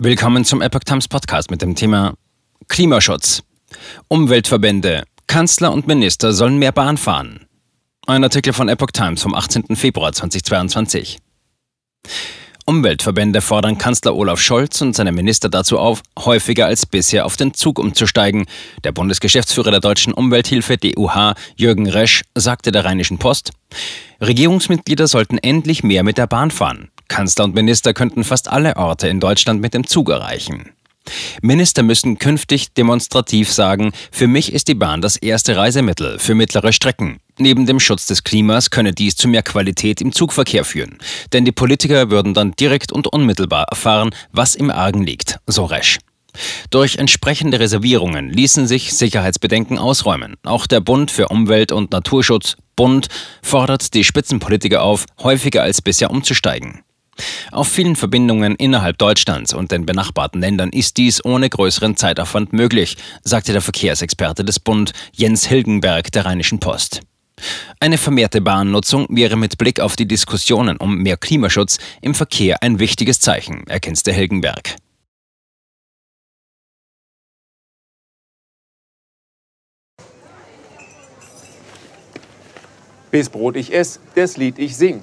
Willkommen zum Epoch Times Podcast mit dem Thema Klimaschutz. Umweltverbände, Kanzler und Minister sollen mehr Bahn fahren. Ein Artikel von Epoch Times vom 18. Februar 2022. Umweltverbände fordern Kanzler Olaf Scholz und seine Minister dazu auf, häufiger als bisher auf den Zug umzusteigen. Der Bundesgeschäftsführer der deutschen Umwelthilfe DUH, Jürgen Resch, sagte der Rheinischen Post, Regierungsmitglieder sollten endlich mehr mit der Bahn fahren. Kanzler und Minister könnten fast alle Orte in Deutschland mit dem Zug erreichen. Minister müssen künftig demonstrativ sagen, für mich ist die Bahn das erste Reisemittel für mittlere Strecken. Neben dem Schutz des Klimas könne dies zu mehr Qualität im Zugverkehr führen. Denn die Politiker würden dann direkt und unmittelbar erfahren, was im Argen liegt, so Resch. Durch entsprechende Reservierungen ließen sich Sicherheitsbedenken ausräumen. Auch der Bund für Umwelt und Naturschutz, Bund, fordert die Spitzenpolitiker auf, häufiger als bisher umzusteigen. Auf vielen Verbindungen innerhalb Deutschlands und den benachbarten Ländern ist dies ohne größeren Zeitaufwand möglich, sagte der Verkehrsexperte des Bund Jens Hilgenberg der Rheinischen Post. Eine vermehrte Bahnnutzung wäre mit Blick auf die Diskussionen um mehr Klimaschutz im Verkehr ein wichtiges Zeichen, ergänzte Hilgenberg. Bis Brot ich ess, das Lied ich sing.